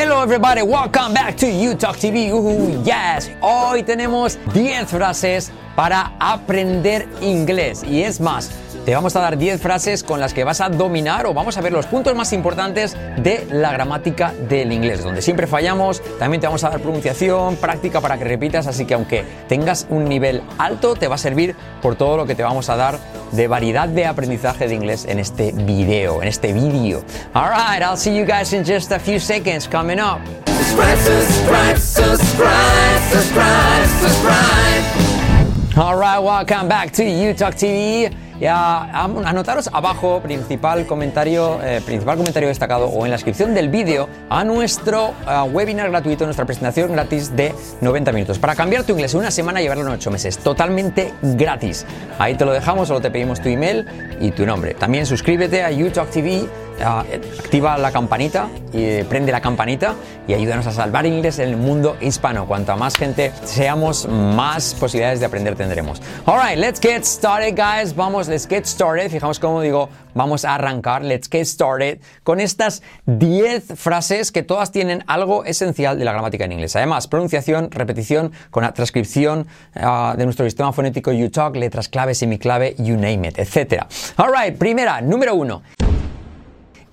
Hello everybody, welcome back to You Talk TV. Uhu, yes, hoy tenemos 10 frases para aprender inglés. Y es más, te vamos a dar 10 frases con las que vas a dominar o vamos a ver los puntos más importantes de la gramática del inglés, donde siempre fallamos. También te vamos a dar pronunciación, práctica para que repitas, así que aunque tengas un nivel alto, te va a servir por todo lo que te vamos a dar de variedad de aprendizaje de inglés en este video, en este vídeo. Alright, I'll see you guys in just a few seconds coming up. subscribe, subscribe, subscribe, subscribe, subscribe. Alright, welcome back to You Talk Am- anotaros abajo, principal comentario, eh, principal comentario destacado o en la descripción del vídeo a nuestro webinar gratuito, nuestra presentación gratis de 90 minutos. Para cambiar tu inglés en una semana y llevarlo en 8 meses, totalmente gratis. Ahí te lo dejamos, solo te pedimos tu email y tu nombre. También suscríbete a YouTalk TV, activa la campanita y prende la campanita y ayúdanos a salvar inglés en el mundo hispano. Cuanta más gente seamos, más posibilidades de aprender tendremos. Alright, let's get started, guys. Vamos, let's get started. Fijamos cómo digo, vamos a arrancar. Let's get started con estas 10 frases que todas tienen algo esencial de la gramática en inglés. Además, pronunciación, repetición, con la transcripción ah, de nuestro sistema fonético UTalk, letras clave, semiclave, you name it, etc. Alright, primera, número uno.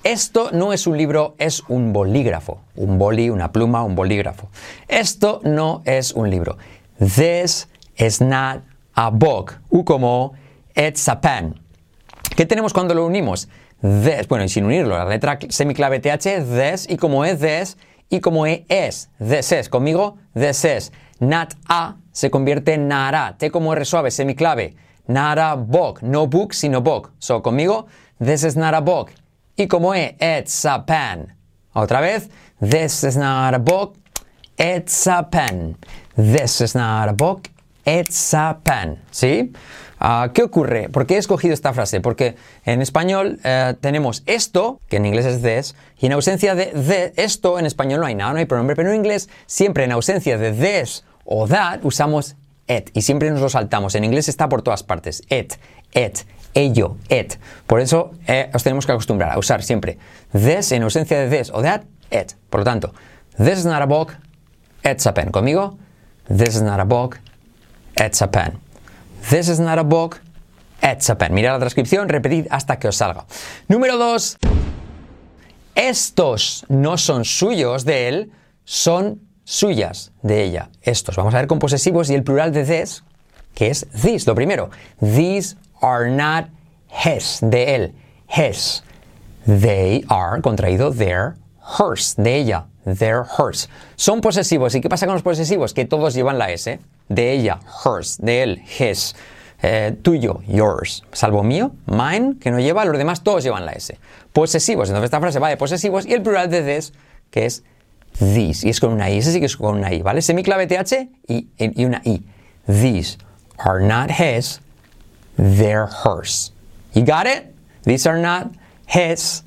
Esto no es un libro, es un bolígrafo. Un boli, una pluma, un bolígrafo. Esto no es un libro. This is not a book. U como it's a pen. ¿Qué tenemos cuando lo unimos? This, bueno, y sin unirlo, la letra semiclave TH, this, y como es this, y como e es, this is. Conmigo, this is. Not a se convierte en nara. T como R suave, semiclave. Not a book. No book, sino book. So, conmigo, this is not a book. Y como E, it's a pen. Otra vez, this is not a book, it's a pen. This is not a book, it's a pen. ¿Sí? Ah, ¿Qué ocurre? ¿Por qué he escogido esta frase? Porque en español eh, tenemos esto, que en inglés es this, y en ausencia de, de esto, en español no hay nada, no hay pronombre, pero en inglés siempre en ausencia de this o that usamos it y siempre nos lo saltamos. En inglés está por todas partes. It, it, ello, it. Por eso eh, os tenemos que acostumbrar a usar siempre this en ausencia de this o that, it. Por lo tanto, this is not a book, it's a pen. ¿Conmigo? This is not a book, it's a pen. This is not a book, it's a pen. Mirad la transcripción, repetid hasta que os salga. Número dos. Estos no son suyos de él, son suyas de ella. Estos. Vamos a ver con posesivos y el plural de this, que es these. Lo primero, these are not his, de él. His. They are, contraído, they're hers, de ella. They're hers. Son posesivos. ¿Y qué pasa con los posesivos? Que todos llevan la S. De ella, hers. De él, his. Eh, tuyo, yours. Salvo mío, mine, que no lleva, los demás todos llevan la S. Posesivos. Entonces esta frase va de posesivos y el plural de this, que es these. Y es con una I. Sí que es con una I, ¿vale? Semiclave TH y, y una I. These are not his, they're hers. You got it? These are not his,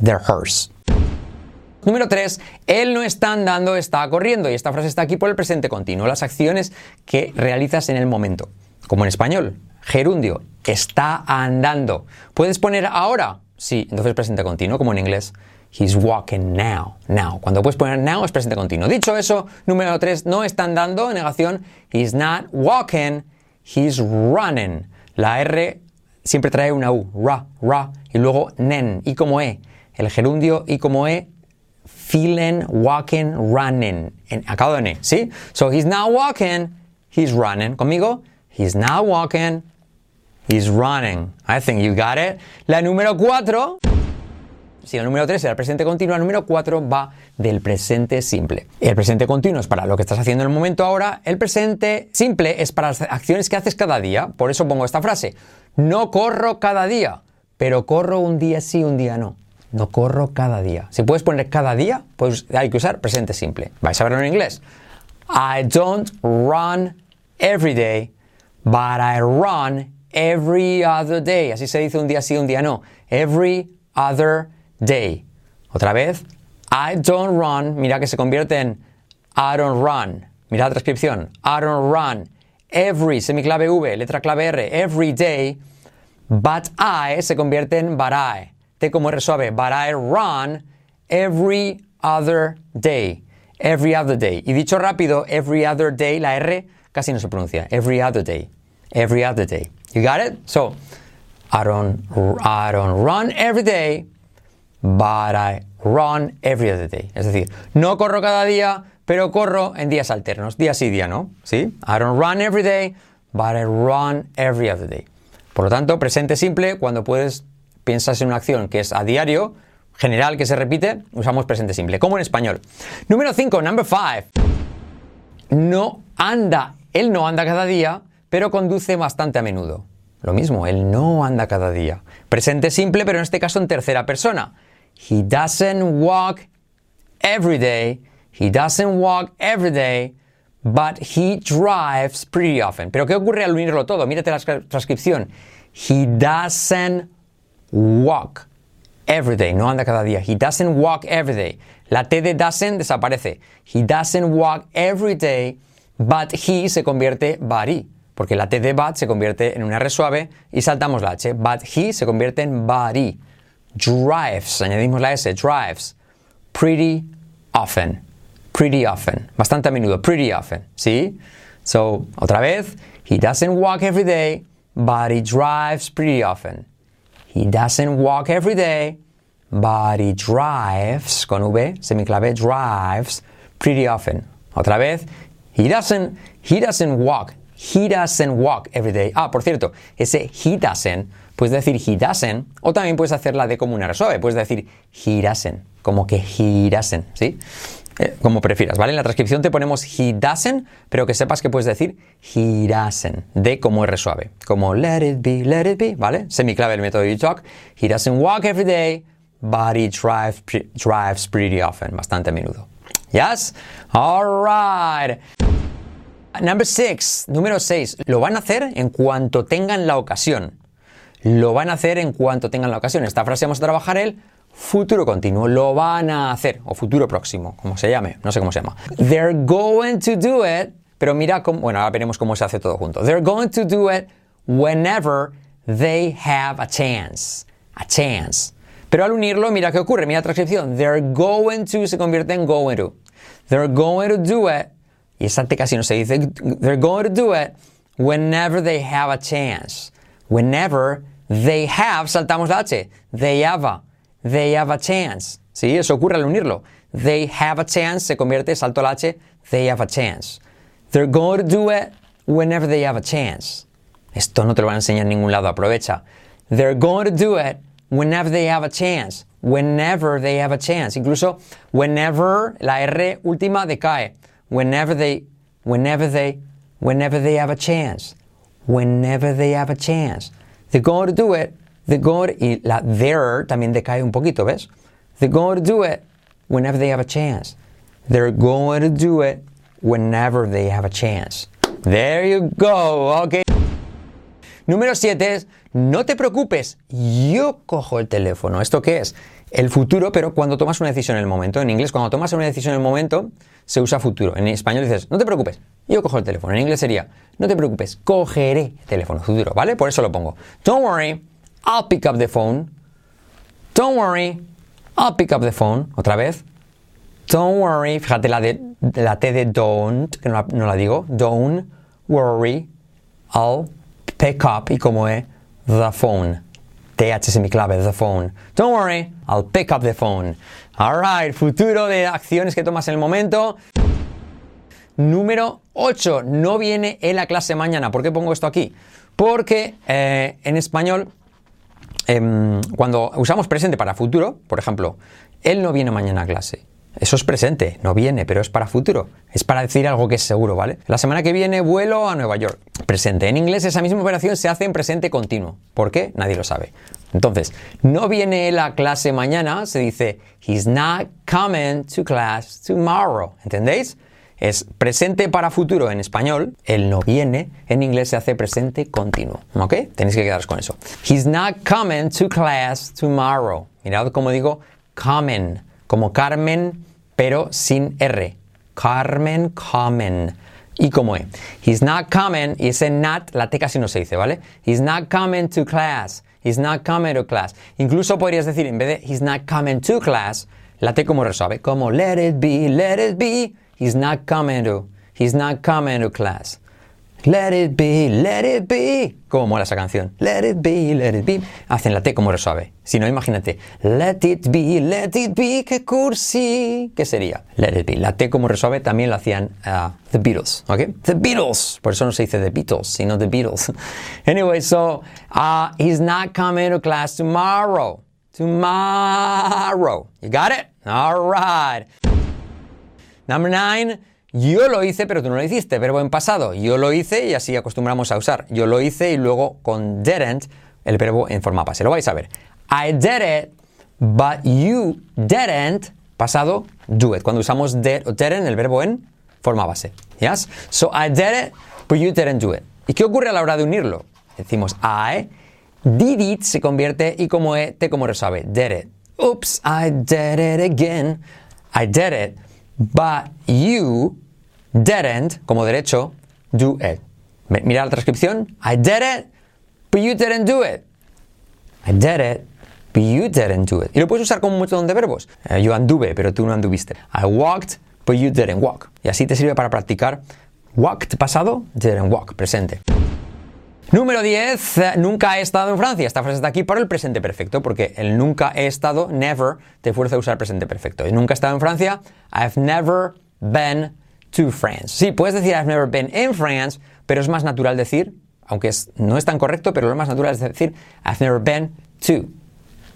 they're hers. Número 3, él no está andando, está corriendo. Y esta frase está aquí por el presente continuo, las acciones que realizas en el momento. Como en español, gerundio, está andando. ¿Puedes poner ahora? Sí, entonces presente continuo, como en inglés. He's walking now, now. Cuando puedes poner now es presente continuo. Dicho eso, número 3, no está andando, negación. He's not walking, he's running. La R siempre trae una U, ra, ra, y luego nen, y como E. El gerundio y como E feeling, walking, running. En, acabado en E, ¿sí? So he's now walking, he's running. ¿Conmigo? He's now walking, he's running. I think you got it. La número 4. Si el número 3 era el presente continuo, el número 4 va del presente simple. El presente continuo es para lo que estás haciendo en el momento ahora. El presente simple es para las acciones que haces cada día. Por eso pongo esta frase. No corro cada día, pero corro un día sí, un día no. No corro cada día. Si puedes poner cada día, pues hay que usar presente simple. Vais a verlo en inglés. I don't run every day, but I run every other day. Así se dice un día sí, un día no. Every other day. Otra vez. I don't run. Mira que se convierte en I don't run. Mira la transcripción. I don't run. Every, semiclave V, letra clave R, every day. But I se convierte en but I. T como R suave. But I run every other day. Every other day. Y dicho rápido, every other day, la R casi no se pronuncia. Every other day. Every other day. You got it? So, I don't, I don't run every day, but I run every other day. Es decir, no corro cada día, pero corro en días alternos, día sí, día no. ¿Sí? I don't run every day, but I run every other day. Por lo tanto, presente simple, cuando puedes, piensas en una acción que es a diario, general que se repite, usamos presente simple, como en español. Número 5, number 5. No anda, él no anda cada día, pero conduce bastante a menudo. Lo mismo, él no anda cada día. Presente simple, pero en este caso en tercera persona. He doesn't walk every day. He doesn't walk every day, but he drives pretty often. Pero ¿qué ocurre al unirlo todo? Mírate la transcripción. He doesn't walk every day. No anda cada día. He doesn't walk every day. La T de doesn't desaparece. He doesn't walk every day, but he se convierte body. Porque la T de but se convierte en una R suave y saltamos la H. But he se convierte en body. Drives, añadimos la S, drives. Pretty often. Pretty often. Bastante a menudo. Pretty often. ¿Sí? So, otra vez. He doesn't walk every day, but he drives pretty often. He doesn't walk every day, but he drives, con V, semiclave, drives pretty often. Otra vez. He doesn't, he doesn't walk. He doesn't walk every day. Ah, por cierto, ese he doesn't, puedes decir he doesn't, o también puedes hacerla de como una suave, puedes decir doesn't, como que doesn't, ¿sí? Eh, como prefieras, ¿vale? En la transcripción te ponemos he doesn't, pero que sepas que puedes decir doesn't, de como R suave, como let it be, let it be, ¿vale? Semiclave el método you talk. He doesn't walk every day, but he drives, drives pretty often, bastante a menudo. Yes? All right. Number six, número 6. Lo van a hacer en cuanto tengan la ocasión. Lo van a hacer en cuanto tengan la ocasión. Esta frase vamos a trabajar el futuro continuo. Lo van a hacer. O futuro próximo, como se llame. No sé cómo se llama. They're going to do it. Pero mira cómo. Bueno, ahora veremos cómo se hace todo junto. They're going to do it whenever they have a chance. A chance. Pero al unirlo, mira qué ocurre. Mira la transcripción. They're going to se convierte en going to. They're going to do it y esa T casi no se dice. They're going to do it whenever they have a chance. Whenever they have, saltamos la H. They have a, they have a chance. ¿Sí? Eso ocurre al unirlo. They have a chance se convierte, salto la H, they have a chance. They're going to do it whenever they have a chance. Esto no te lo van a enseñar en ningún lado, aprovecha. They're going to do it whenever they have a chance. Whenever they have a chance. Incluso whenever, la R última decae whenever they, whenever they, whenever they have a chance. Whenever they have a chance. They're going to do it. They're going to, y la there también decae un poquito, ¿ves? They're going to do it whenever they have a chance. They're going to do it whenever they have a chance. There you go, okay. Número 7 es, no te preocupes, yo cojo el teléfono. ¿Esto qué es? El futuro, pero cuando tomas una decisión en el momento. En inglés, cuando tomas una decisión en el momento, se usa futuro. En español dices, no te preocupes, yo cojo el teléfono. En inglés sería, no te preocupes, cogeré el teléfono, futuro, ¿vale? Por eso lo pongo. Don't worry, I'll pick up the phone. Don't worry, I'll pick up the phone. Otra vez. Don't worry, fíjate la, de, la T de don't, que no la, no la digo. Don't worry, I'll pick up, y como es, the phone. TH semiclave, the phone. Don't worry, I'll pick up the phone. Alright, futuro de acciones que tomas en el momento. Número 8. No viene en la clase mañana. ¿Por qué pongo esto aquí? Porque eh, en español, em, cuando usamos presente para futuro, por ejemplo, él no viene mañana a clase. Eso es presente, no viene, pero es para futuro. Es para decir algo que es seguro, ¿vale? La semana que viene vuelo a Nueva York. Presente. En inglés esa misma operación se hace en presente continuo. ¿Por qué? Nadie lo sabe. Entonces, no viene la clase mañana, se dice he's not coming to class tomorrow. ¿Entendéis? Es presente para futuro en español, él no viene, en inglés se hace presente continuo. ¿Ok? Tenéis que quedaros con eso. He's not coming to class tomorrow. Mirad cómo digo coming, como Carmen pero sin R. Carmen, comen. Y como E. He's not coming, y ese not, la T casi no se dice, ¿vale? He's not coming to class. He's not coming to class. Incluso podrías decir, en vez de he's not coming to class, La T como resuave, como let it be, let it be. He's not coming to, he's not coming to class. Let it be, let it be. ¿Cómo mola esa canción? Let it be, let it be. Hacen la T como resuave. Si no, imagínate. Let it be, let it be. ¡Qué cursi! ¿Qué sería? Let it be. La T como resuave también lo hacían uh, The Beatles. ¿Ok? The Beatles. Por eso no se dice The Beatles, sino The Beatles. anyway, so uh, he's not coming to class tomorrow. Tomorrow. You got it? All right. Number nine. Yo lo hice, pero tú no lo hiciste. Verbo en pasado. Yo lo hice y así acostumbramos a usar. Yo lo hice y luego con didn't el verbo en forma pase. Lo vais a ver. I did it, but you didn't. Pasado, do it. Cuando usamos did o didn't, el verbo en forma base. Yes? So I did it, but you didn't do it. ¿Y qué ocurre a la hora de unirlo? Decimos I did it se convierte y como e, te como resabe. Did it. Oops, I did it again. I did it, but you didn't, como derecho, do it. Mira la transcripción. I did it, but you didn't do it. I did it, but you didn't do it. Y lo puedes usar como un montón de verbos. Eh, yo anduve, pero tú no anduviste. I walked, but you didn't walk. Y así te sirve para practicar walked pasado, didn't walk presente. Número 10. eh, Nunca he estado en Francia. Esta frase está aquí para el presente perfecto, porque el nunca he estado, never, te fuerza a usar el presente perfecto. Y nunca he estado en Francia. I've never been to France. Sí, puedes decir I've never been in France, pero es más natural decir, aunque no es tan correcto, pero lo más natural es decir I've never been to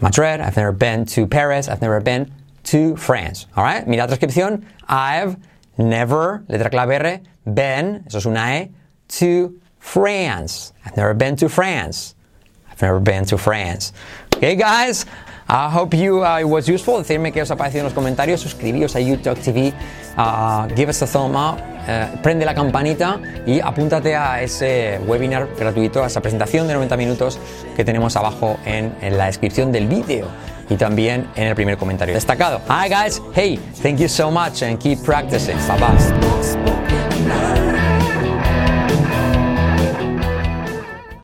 Madrid, I've never been to Paris, I've never been to France. Alright? Mira la transcripción. I've never, letra clave R, been, eso es una E, to France. I've never been to France. I've never been to France. Okay, guys. I hope you uh, it was useful. Decidme qué os ha parecido en los comentarios. Suscribíos a YouTube TV. uh, give us a thumb up. uh, prende la campanita y apúntate a ese webinar gratuito, a esa presentación de 90 minutos que tenemos abajo en, en la descripción del vídeo y también en el primer comentario destacado. Hi guys, hey, thank you so much and keep practicing. Bye